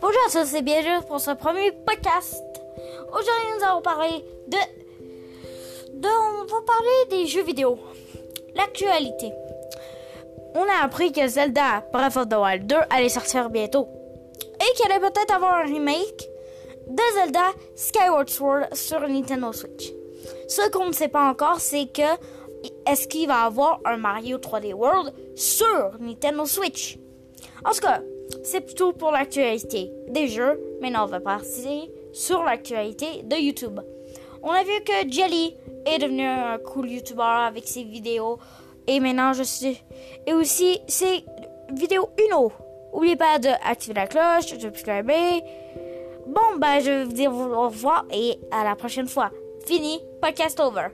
Bonjour à tous et bienvenue pour ce premier podcast. Aujourd'hui, nous allons parler de, de. On va parler des jeux vidéo. L'actualité. On a appris que Zelda Breath of the Wild 2 allait sortir bientôt. Et qu'il allait peut-être avoir un remake de Zelda Skyward Sword sur Nintendo Switch. Ce qu'on ne sait pas encore, c'est que est-ce qu'il va avoir un Mario 3D World sur Nintendo Switch? En tout cas, c'est tout pour l'actualité des jeux. Maintenant, on va passer sur l'actualité de YouTube. On a vu que Jelly est devenu un cool YouTuber avec ses vidéos. Et maintenant, je suis. Et aussi, ses vidéos Uno. N'oubliez pas d'activer la cloche, de subscriber. Bon, ben, je vais vous dire au revoir et à la prochaine fois. Fini, podcast over.